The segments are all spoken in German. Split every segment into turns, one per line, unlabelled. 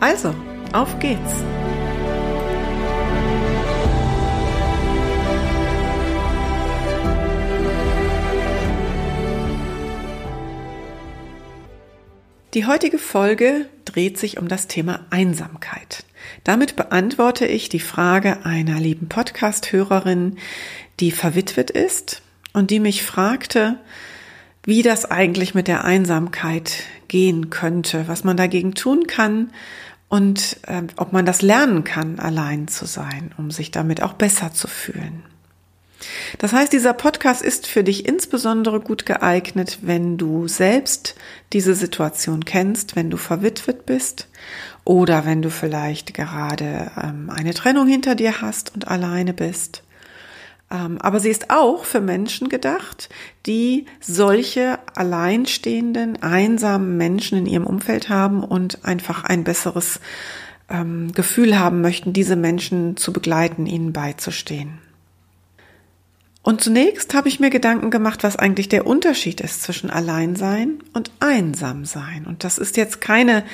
Also, auf geht's! Die heutige Folge dreht sich um das Thema Einsamkeit. Damit beantworte ich die Frage einer lieben Podcast-Hörerin, die verwitwet ist und die mich fragte, wie das eigentlich mit der Einsamkeit gehen könnte, was man dagegen tun kann und äh, ob man das lernen kann, allein zu sein, um sich damit auch besser zu fühlen. Das heißt, dieser Podcast ist für dich insbesondere gut geeignet, wenn du selbst diese Situation kennst, wenn du verwitwet bist oder wenn du vielleicht gerade ähm, eine Trennung hinter dir hast und alleine bist aber sie ist auch für Menschen gedacht, die solche alleinstehenden, einsamen Menschen in ihrem Umfeld haben und einfach ein besseres ähm, Gefühl haben möchten, diese Menschen zu begleiten, ihnen beizustehen. Und zunächst habe ich mir Gedanken gemacht, was eigentlich der Unterschied ist zwischen Alleinsein und Einsamsein. Und das ist jetzt keine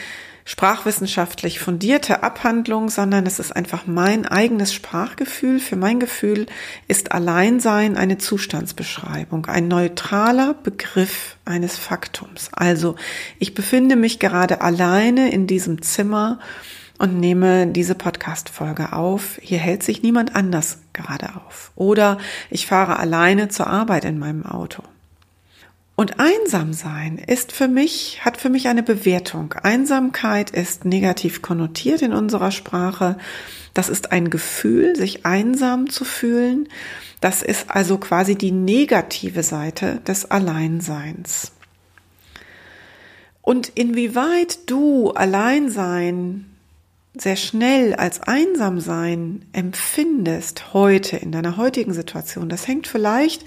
sprachwissenschaftlich fundierte Abhandlung, sondern es ist einfach mein eigenes Sprachgefühl. Für mein Gefühl ist Alleinsein eine Zustandsbeschreibung, ein neutraler Begriff eines Faktums. Also ich befinde mich gerade alleine in diesem Zimmer und nehme diese Podcast-Folge auf. Hier hält sich niemand anders gerade auf. Oder ich fahre alleine zur Arbeit in meinem Auto. Und einsam sein ist für mich, hat für mich eine Bewertung. Einsamkeit ist negativ konnotiert in unserer Sprache. Das ist ein Gefühl, sich einsam zu fühlen. Das ist also quasi die negative Seite des Alleinseins. Und inwieweit du Alleinsein sehr schnell als einsam sein empfindest heute in deiner heutigen Situation, das hängt vielleicht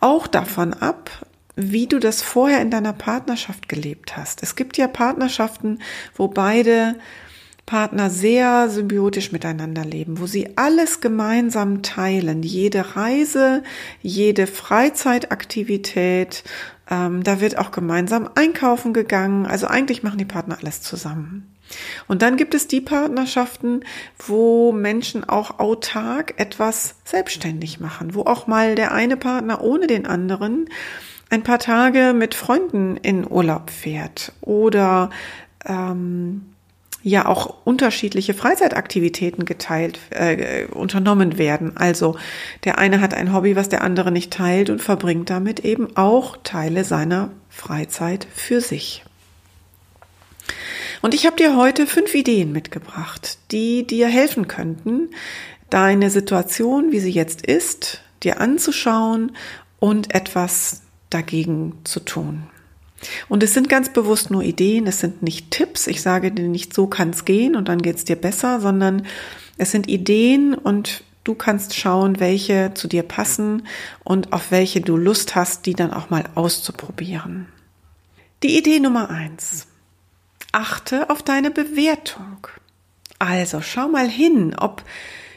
auch davon ab, wie du das vorher in deiner Partnerschaft gelebt hast. Es gibt ja Partnerschaften, wo beide Partner sehr symbiotisch miteinander leben, wo sie alles gemeinsam teilen, jede Reise, jede Freizeitaktivität, ähm, da wird auch gemeinsam einkaufen gegangen, also eigentlich machen die Partner alles zusammen. Und dann gibt es die Partnerschaften, wo Menschen auch autark etwas selbstständig machen, wo auch mal der eine Partner ohne den anderen ein paar Tage mit Freunden in Urlaub fährt oder ähm, ja auch unterschiedliche Freizeitaktivitäten geteilt, äh, unternommen werden. Also der eine hat ein Hobby, was der andere nicht teilt und verbringt damit eben auch Teile seiner Freizeit für sich. Und ich habe dir heute fünf Ideen mitgebracht, die dir helfen könnten, deine Situation, wie sie jetzt ist, dir anzuschauen und etwas dagegen zu tun. Und es sind ganz bewusst nur Ideen, es sind nicht Tipps. Ich sage dir nicht, so kann es gehen und dann geht es dir besser, sondern es sind Ideen und du kannst schauen, welche zu dir passen und auf welche du Lust hast, die dann auch mal auszuprobieren. Die Idee Nummer eins. Achte auf deine Bewertung. Also schau mal hin, ob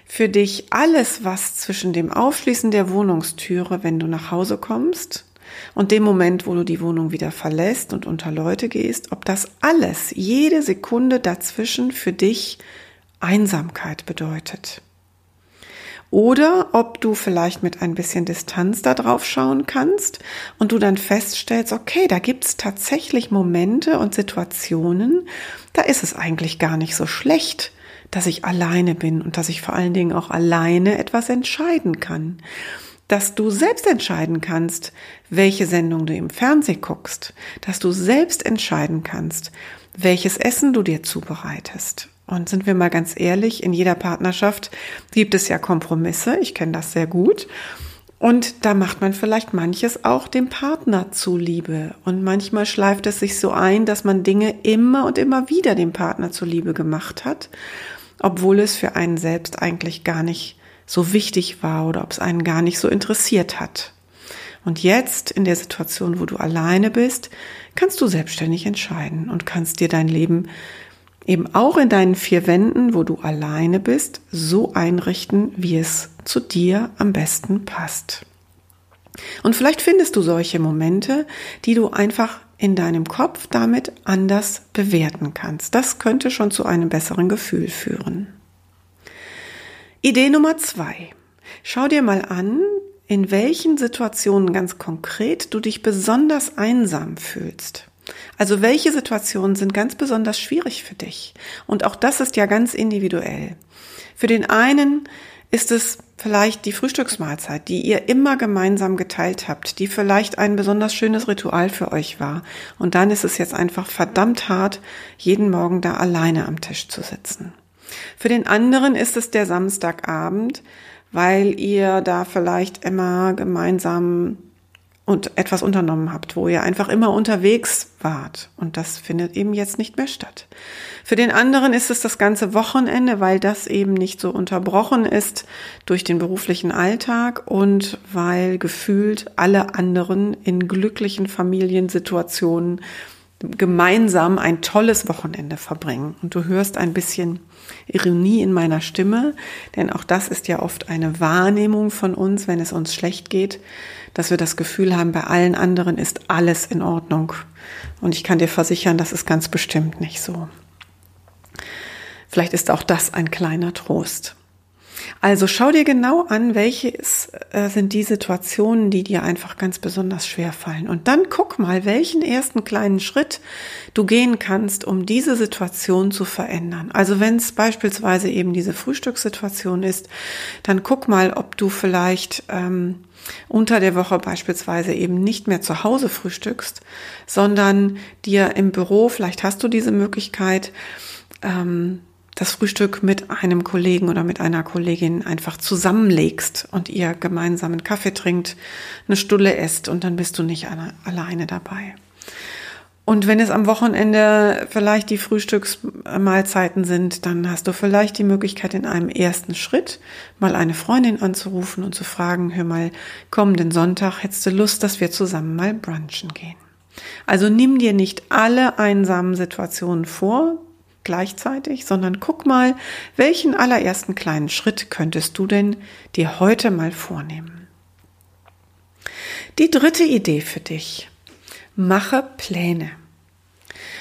für dich alles, was zwischen dem Aufschließen der Wohnungstüre, wenn du nach Hause kommst, und dem Moment, wo du die Wohnung wieder verlässt und unter Leute gehst, ob das alles, jede Sekunde dazwischen für dich Einsamkeit bedeutet. Oder ob du vielleicht mit ein bisschen Distanz da drauf schauen kannst und du dann feststellst, okay, da gibt's tatsächlich Momente und Situationen, da ist es eigentlich gar nicht so schlecht, dass ich alleine bin und dass ich vor allen Dingen auch alleine etwas entscheiden kann dass du selbst entscheiden kannst, welche Sendung du im Fernsehen guckst, dass du selbst entscheiden kannst, welches Essen du dir zubereitest. Und sind wir mal ganz ehrlich, in jeder Partnerschaft gibt es ja Kompromisse, ich kenne das sehr gut. Und da macht man vielleicht manches auch dem Partner zuliebe. Und manchmal schleift es sich so ein, dass man Dinge immer und immer wieder dem Partner zuliebe gemacht hat, obwohl es für einen selbst eigentlich gar nicht so wichtig war oder ob es einen gar nicht so interessiert hat. Und jetzt in der Situation, wo du alleine bist, kannst du selbstständig entscheiden und kannst dir dein Leben eben auch in deinen vier Wänden, wo du alleine bist, so einrichten, wie es zu dir am besten passt. Und vielleicht findest du solche Momente, die du einfach in deinem Kopf damit anders bewerten kannst. Das könnte schon zu einem besseren Gefühl führen. Idee Nummer zwei. Schau dir mal an, in welchen Situationen ganz konkret du dich besonders einsam fühlst. Also welche Situationen sind ganz besonders schwierig für dich? Und auch das ist ja ganz individuell. Für den einen ist es vielleicht die Frühstücksmahlzeit, die ihr immer gemeinsam geteilt habt, die vielleicht ein besonders schönes Ritual für euch war. Und dann ist es jetzt einfach verdammt hart, jeden Morgen da alleine am Tisch zu sitzen. Für den anderen ist es der Samstagabend, weil ihr da vielleicht immer gemeinsam und etwas unternommen habt, wo ihr einfach immer unterwegs wart. Und das findet eben jetzt nicht mehr statt. Für den anderen ist es das ganze Wochenende, weil das eben nicht so unterbrochen ist durch den beruflichen Alltag und weil gefühlt alle anderen in glücklichen Familiensituationen gemeinsam ein tolles Wochenende verbringen. Und du hörst ein bisschen Ironie in meiner Stimme, denn auch das ist ja oft eine Wahrnehmung von uns, wenn es uns schlecht geht, dass wir das Gefühl haben, bei allen anderen ist alles in Ordnung. Und ich kann dir versichern, das ist ganz bestimmt nicht so. Vielleicht ist auch das ein kleiner Trost. Also schau dir genau an, welche äh, sind die Situationen, die dir einfach ganz besonders schwer fallen. Und dann guck mal, welchen ersten kleinen Schritt du gehen kannst, um diese Situation zu verändern. Also wenn es beispielsweise eben diese Frühstückssituation ist, dann guck mal, ob du vielleicht ähm, unter der Woche beispielsweise eben nicht mehr zu Hause frühstückst, sondern dir im Büro, vielleicht hast du diese Möglichkeit, ähm, das Frühstück mit einem Kollegen oder mit einer Kollegin einfach zusammenlegst und ihr gemeinsam einen Kaffee trinkt, eine Stulle esst und dann bist du nicht alleine dabei. Und wenn es am Wochenende vielleicht die Frühstücksmahlzeiten sind, dann hast du vielleicht die Möglichkeit, in einem ersten Schritt mal eine Freundin anzurufen und zu fragen, hör mal, kommenden Sonntag hättest du Lust, dass wir zusammen mal brunchen gehen. Also nimm dir nicht alle einsamen Situationen vor, gleichzeitig, sondern guck mal, welchen allerersten kleinen Schritt könntest du denn dir heute mal vornehmen. Die dritte Idee für dich. Mache Pläne.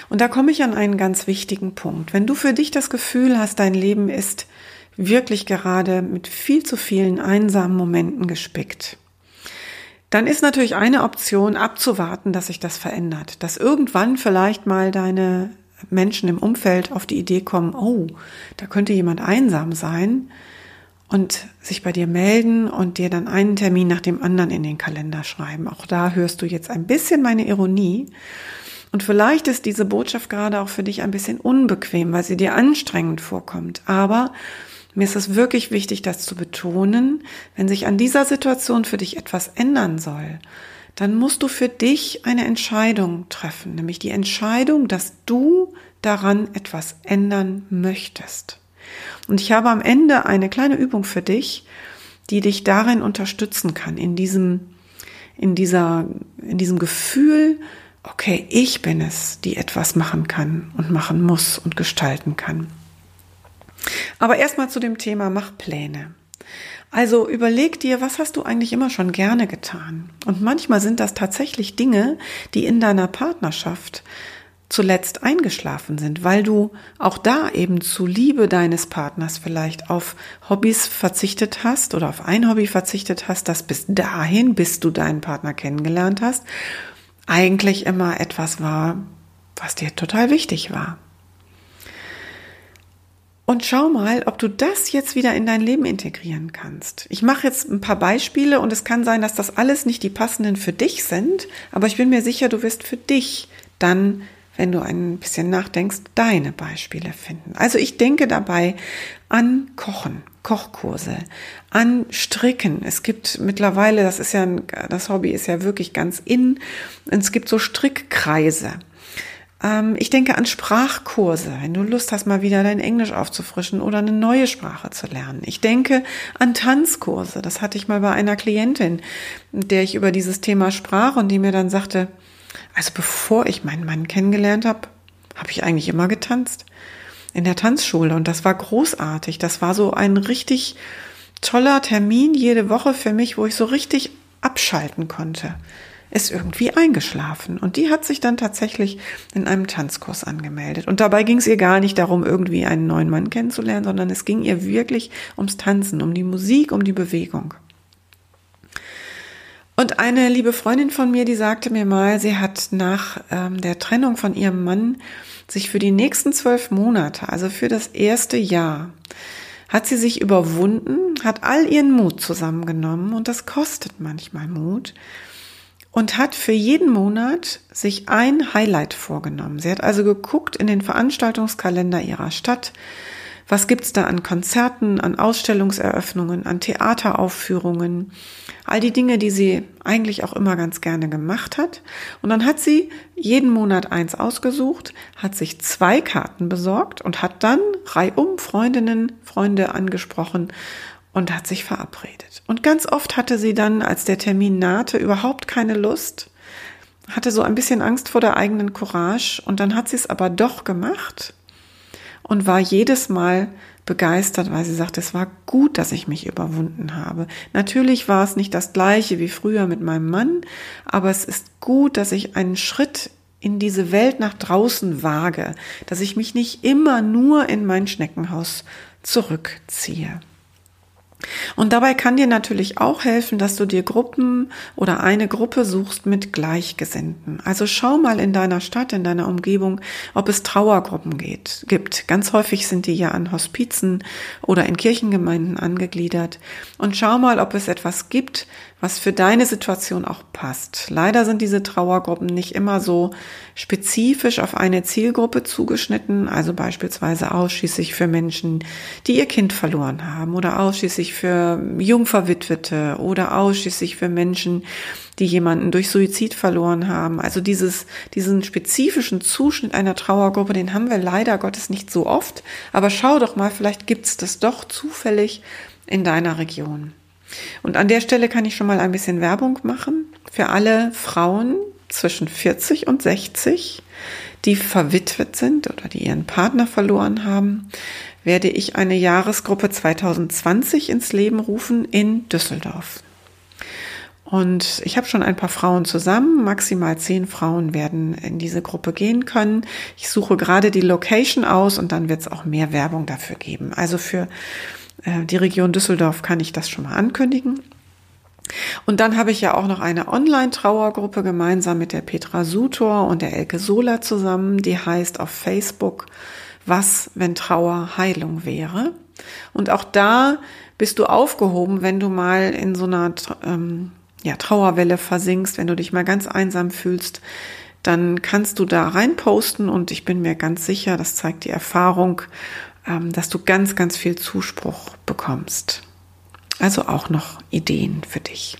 Und da komme ich an einen ganz wichtigen Punkt. Wenn du für dich das Gefühl hast, dein Leben ist wirklich gerade mit viel zu vielen einsamen Momenten gespickt, dann ist natürlich eine Option abzuwarten, dass sich das verändert, dass irgendwann vielleicht mal deine Menschen im Umfeld auf die Idee kommen, oh, da könnte jemand einsam sein und sich bei dir melden und dir dann einen Termin nach dem anderen in den Kalender schreiben. Auch da hörst du jetzt ein bisschen meine Ironie. Und vielleicht ist diese Botschaft gerade auch für dich ein bisschen unbequem, weil sie dir anstrengend vorkommt. Aber mir ist es wirklich wichtig, das zu betonen, wenn sich an dieser Situation für dich etwas ändern soll, dann musst du für dich eine Entscheidung treffen, nämlich die Entscheidung, dass du daran etwas ändern möchtest. Und ich habe am Ende eine kleine Übung für dich, die dich darin unterstützen kann, in diesem, in dieser, in diesem Gefühl, okay, ich bin es, die etwas machen kann und machen muss und gestalten kann. Aber erstmal zu dem Thema, mach Pläne. Also überleg dir, was hast du eigentlich immer schon gerne getan? Und manchmal sind das tatsächlich Dinge, die in deiner Partnerschaft zuletzt eingeschlafen sind, weil du auch da eben zu Liebe deines Partners vielleicht auf Hobbys verzichtet hast oder auf ein Hobby verzichtet hast, das bis dahin, bis du deinen Partner kennengelernt hast, eigentlich immer etwas war, was dir total wichtig war. Und schau mal, ob du das jetzt wieder in dein Leben integrieren kannst. Ich mache jetzt ein paar Beispiele und es kann sein, dass das alles nicht die passenden für dich sind, aber ich bin mir sicher, du wirst für dich dann, wenn du ein bisschen nachdenkst, deine Beispiele finden. Also ich denke dabei an Kochen. Kochkurse, an Stricken. Es gibt mittlerweile, das ist ja, das Hobby ist ja wirklich ganz in, es gibt so Strickkreise. Ähm, ich denke an Sprachkurse, wenn du Lust hast, mal wieder dein Englisch aufzufrischen oder eine neue Sprache zu lernen. Ich denke an Tanzkurse. Das hatte ich mal bei einer Klientin, der ich über dieses Thema sprach und die mir dann sagte, also bevor ich meinen Mann kennengelernt habe, habe ich eigentlich immer getanzt in der Tanzschule und das war großartig. Das war so ein richtig toller Termin jede Woche für mich, wo ich so richtig abschalten konnte ist irgendwie eingeschlafen. Und die hat sich dann tatsächlich in einem Tanzkurs angemeldet. Und dabei ging es ihr gar nicht darum, irgendwie einen neuen Mann kennenzulernen, sondern es ging ihr wirklich ums Tanzen, um die Musik, um die Bewegung. Und eine liebe Freundin von mir, die sagte mir mal, sie hat nach ähm, der Trennung von ihrem Mann sich für die nächsten zwölf Monate, also für das erste Jahr, hat sie sich überwunden, hat all ihren Mut zusammengenommen und das kostet manchmal Mut und hat für jeden Monat sich ein Highlight vorgenommen. Sie hat also geguckt in den Veranstaltungskalender ihrer Stadt, was gibt's da an Konzerten, an Ausstellungseröffnungen, an Theateraufführungen, all die Dinge, die sie eigentlich auch immer ganz gerne gemacht hat. Und dann hat sie jeden Monat eins ausgesucht, hat sich zwei Karten besorgt und hat dann reihum Freundinnen, Freunde angesprochen und hat sich verabredet. Und ganz oft hatte sie dann, als der Termin nahte, überhaupt keine Lust, hatte so ein bisschen Angst vor der eigenen Courage und dann hat sie es aber doch gemacht und war jedes Mal begeistert, weil sie sagte, es war gut, dass ich mich überwunden habe. Natürlich war es nicht das gleiche wie früher mit meinem Mann, aber es ist gut, dass ich einen Schritt in diese Welt nach draußen wage, dass ich mich nicht immer nur in mein Schneckenhaus zurückziehe. Und dabei kann dir natürlich auch helfen, dass du dir Gruppen oder eine Gruppe suchst mit Gleichgesinnten. Also schau mal in deiner Stadt, in deiner Umgebung, ob es Trauergruppen geht, gibt. Ganz häufig sind die ja an Hospizen oder in Kirchengemeinden angegliedert. Und schau mal, ob es etwas gibt, was für deine Situation auch passt. Leider sind diese Trauergruppen nicht immer so spezifisch auf eine Zielgruppe zugeschnitten, also beispielsweise ausschließlich für Menschen, die ihr Kind verloren haben oder ausschließlich für Jungverwitwete oder ausschließlich für Menschen, die jemanden durch Suizid verloren haben. Also dieses, diesen spezifischen Zuschnitt einer Trauergruppe, den haben wir leider Gottes nicht so oft. Aber schau doch mal, vielleicht gibt's das doch zufällig in deiner Region. Und an der Stelle kann ich schon mal ein bisschen Werbung machen für alle Frauen zwischen 40 und 60, die verwitwet sind oder die ihren Partner verloren haben, werde ich eine Jahresgruppe 2020 ins Leben rufen in Düsseldorf. Und ich habe schon ein paar Frauen zusammen. Maximal zehn Frauen werden in diese Gruppe gehen können. Ich suche gerade die Location aus und dann wird es auch mehr Werbung dafür geben. Also für die Region Düsseldorf kann ich das schon mal ankündigen. Und dann habe ich ja auch noch eine Online-Trauergruppe gemeinsam mit der Petra Sutor und der Elke Sola zusammen, die heißt auf Facebook Was, wenn Trauer Heilung wäre. Und auch da bist du aufgehoben, wenn du mal in so einer ähm, ja, Trauerwelle versinkst, wenn du dich mal ganz einsam fühlst, dann kannst du da reinposten und ich bin mir ganz sicher, das zeigt die Erfahrung, dass du ganz, ganz viel Zuspruch bekommst. Also auch noch Ideen für dich.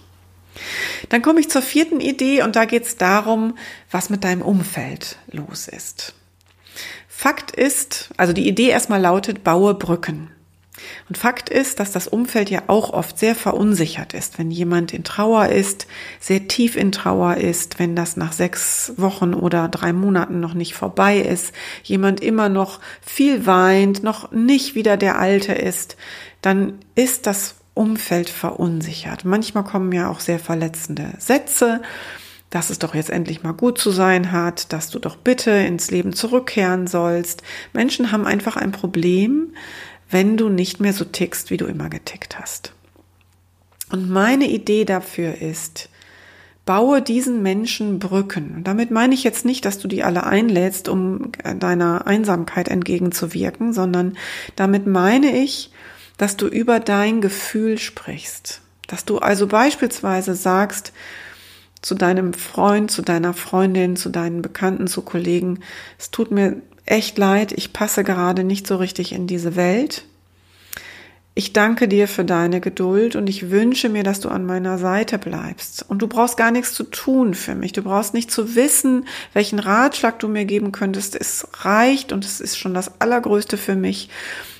Dann komme ich zur vierten Idee und da geht es darum, was mit deinem Umfeld los ist. Fakt ist, also die Idee erstmal lautet, baue Brücken. Und Fakt ist, dass das Umfeld ja auch oft sehr verunsichert ist, wenn jemand in Trauer ist, sehr tief in Trauer ist, wenn das nach sechs Wochen oder drei Monaten noch nicht vorbei ist, jemand immer noch viel weint, noch nicht wieder der Alte ist, dann ist das Umfeld verunsichert. Manchmal kommen ja auch sehr verletzende Sätze, dass es doch jetzt endlich mal gut zu sein hat, dass du doch bitte ins Leben zurückkehren sollst. Menschen haben einfach ein Problem, wenn du nicht mehr so tickst, wie du immer getickt hast. Und meine Idee dafür ist, baue diesen Menschen Brücken. Und damit meine ich jetzt nicht, dass du die alle einlädst, um deiner Einsamkeit entgegenzuwirken, sondern damit meine ich, dass du über dein Gefühl sprichst. Dass du also beispielsweise sagst zu deinem Freund, zu deiner Freundin, zu deinen Bekannten, zu Kollegen, es tut mir echt leid, ich passe gerade nicht so richtig in diese Welt. Ich danke dir für deine Geduld und ich wünsche mir, dass du an meiner Seite bleibst. Und du brauchst gar nichts zu tun für mich. Du brauchst nicht zu wissen, welchen Ratschlag du mir geben könntest. Es reicht und es ist schon das Allergrößte für mich,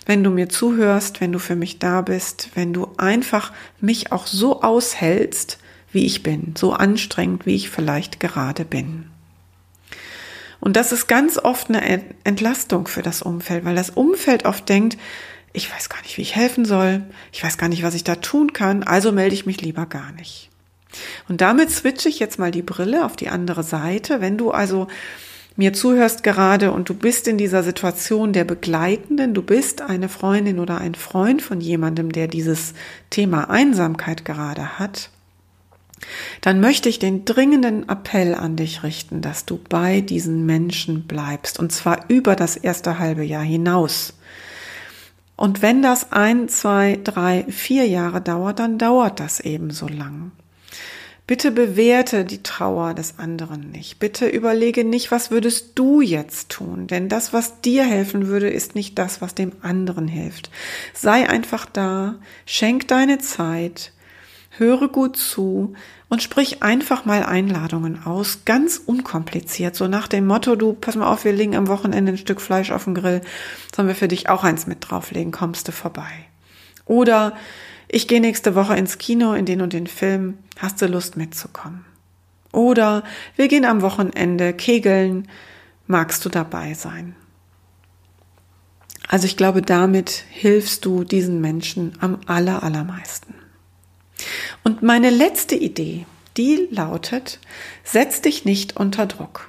wenn du mir zuhörst, wenn du für mich da bist, wenn du einfach mich auch so aushältst, wie ich bin, so anstrengend, wie ich vielleicht gerade bin. Und das ist ganz oft eine Entlastung für das Umfeld, weil das Umfeld oft denkt, ich weiß gar nicht, wie ich helfen soll, ich weiß gar nicht, was ich da tun kann, also melde ich mich lieber gar nicht. Und damit switche ich jetzt mal die Brille auf die andere Seite. Wenn du also mir zuhörst gerade und du bist in dieser Situation der Begleitenden, du bist eine Freundin oder ein Freund von jemandem, der dieses Thema Einsamkeit gerade hat, dann möchte ich den dringenden Appell an dich richten, dass du bei diesen Menschen bleibst und zwar über das erste halbe Jahr hinaus. Und wenn das ein, zwei, drei, vier Jahre dauert, dann dauert das eben so lang. Bitte bewerte die Trauer des anderen nicht. Bitte überlege nicht, was würdest du jetzt tun? Denn das, was dir helfen würde, ist nicht das, was dem anderen hilft. Sei einfach da, schenk deine Zeit, höre gut zu und sprich einfach mal Einladungen aus, ganz unkompliziert, so nach dem Motto, du, pass mal auf, wir legen am Wochenende ein Stück Fleisch auf den Grill, sollen wir für dich auch eins mit drauflegen, kommst du vorbei. Oder ich gehe nächste Woche ins Kino in den und den Film, hast du Lust mitzukommen? Oder wir gehen am Wochenende kegeln, magst du dabei sein? Also ich glaube, damit hilfst du diesen Menschen am aller, allermeisten. Und meine letzte Idee, die lautet, setz dich nicht unter Druck.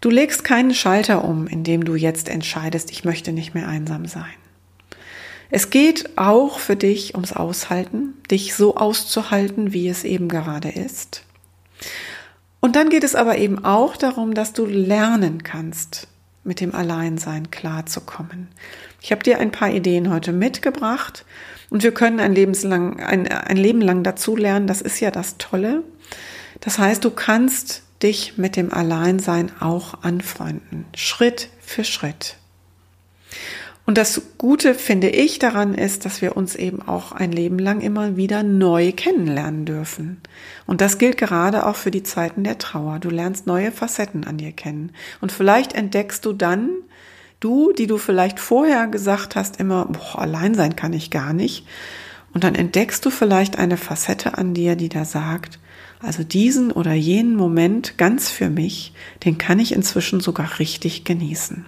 Du legst keinen Schalter um, indem du jetzt entscheidest, ich möchte nicht mehr einsam sein. Es geht auch für dich ums Aushalten, dich so auszuhalten, wie es eben gerade ist. Und dann geht es aber eben auch darum, dass du lernen kannst, mit dem Alleinsein klarzukommen. Ich habe dir ein paar Ideen heute mitgebracht und wir können ein, lebenslang, ein, ein Leben lang dazulernen. Das ist ja das Tolle. Das heißt, du kannst dich mit dem Alleinsein auch anfreunden, Schritt für Schritt. Und das Gute finde ich daran ist, dass wir uns eben auch ein Leben lang immer wieder neu kennenlernen dürfen. Und das gilt gerade auch für die Zeiten der Trauer. Du lernst neue Facetten an dir kennen. Und vielleicht entdeckst du dann, du, die du vielleicht vorher gesagt hast, immer, boah, allein sein kann ich gar nicht. Und dann entdeckst du vielleicht eine Facette an dir, die da sagt, also diesen oder jenen Moment ganz für mich, den kann ich inzwischen sogar richtig genießen.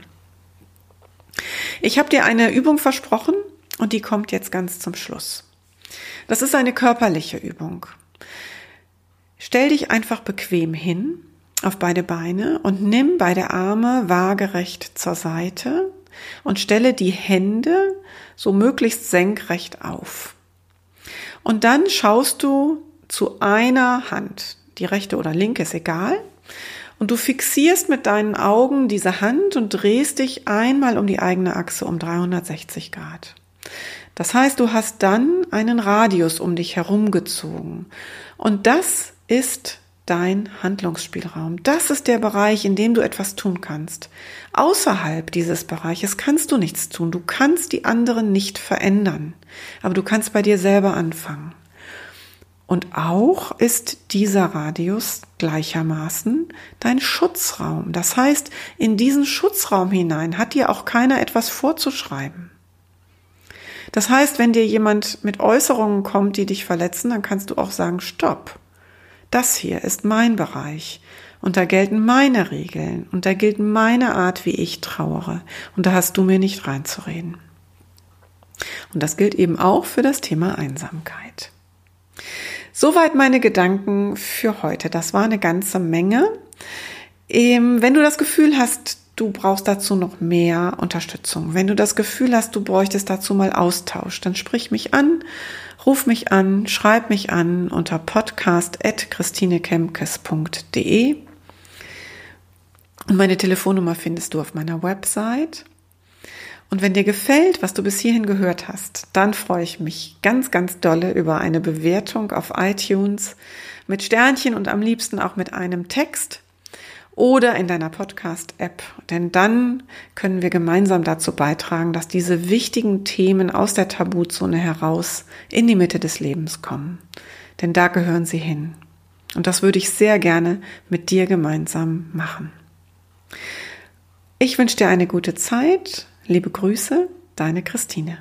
Ich habe dir eine Übung versprochen und die kommt jetzt ganz zum Schluss. Das ist eine körperliche Übung. Stell dich einfach bequem hin auf beide Beine und nimm beide Arme waagerecht zur Seite und stelle die Hände so möglichst senkrecht auf. Und dann schaust du zu einer Hand, die rechte oder linke ist egal, und du fixierst mit deinen Augen diese Hand und drehst dich einmal um die eigene Achse um 360 Grad. Das heißt, du hast dann einen Radius um dich herumgezogen. Und das ist dein Handlungsspielraum. Das ist der Bereich, in dem du etwas tun kannst. Außerhalb dieses Bereiches kannst du nichts tun. Du kannst die anderen nicht verändern. Aber du kannst bei dir selber anfangen. Und auch ist dieser Radius gleichermaßen dein Schutzraum. Das heißt, in diesen Schutzraum hinein hat dir auch keiner etwas vorzuschreiben. Das heißt, wenn dir jemand mit Äußerungen kommt, die dich verletzen, dann kannst du auch sagen, stopp. Das hier ist mein Bereich. Und da gelten meine Regeln. Und da gilt meine Art, wie ich trauere. Und da hast du mir nicht reinzureden. Und das gilt eben auch für das Thema Einsamkeit. Soweit meine Gedanken für heute. Das war eine ganze Menge. Ähm, wenn du das Gefühl hast, du brauchst dazu noch mehr Unterstützung, wenn du das Gefühl hast, du bräuchtest dazu mal Austausch, dann sprich mich an, ruf mich an, schreib mich an unter podcast.christinekemkes.de und meine Telefonnummer findest du auf meiner Website. Und wenn dir gefällt, was du bis hierhin gehört hast, dann freue ich mich ganz, ganz dolle über eine Bewertung auf iTunes mit Sternchen und am liebsten auch mit einem Text. Oder in deiner Podcast-App. Denn dann können wir gemeinsam dazu beitragen, dass diese wichtigen Themen aus der Tabuzone heraus in die Mitte des Lebens kommen. Denn da gehören sie hin. Und das würde ich sehr gerne mit dir gemeinsam machen. Ich wünsche dir eine gute Zeit. Liebe Grüße, deine Christine.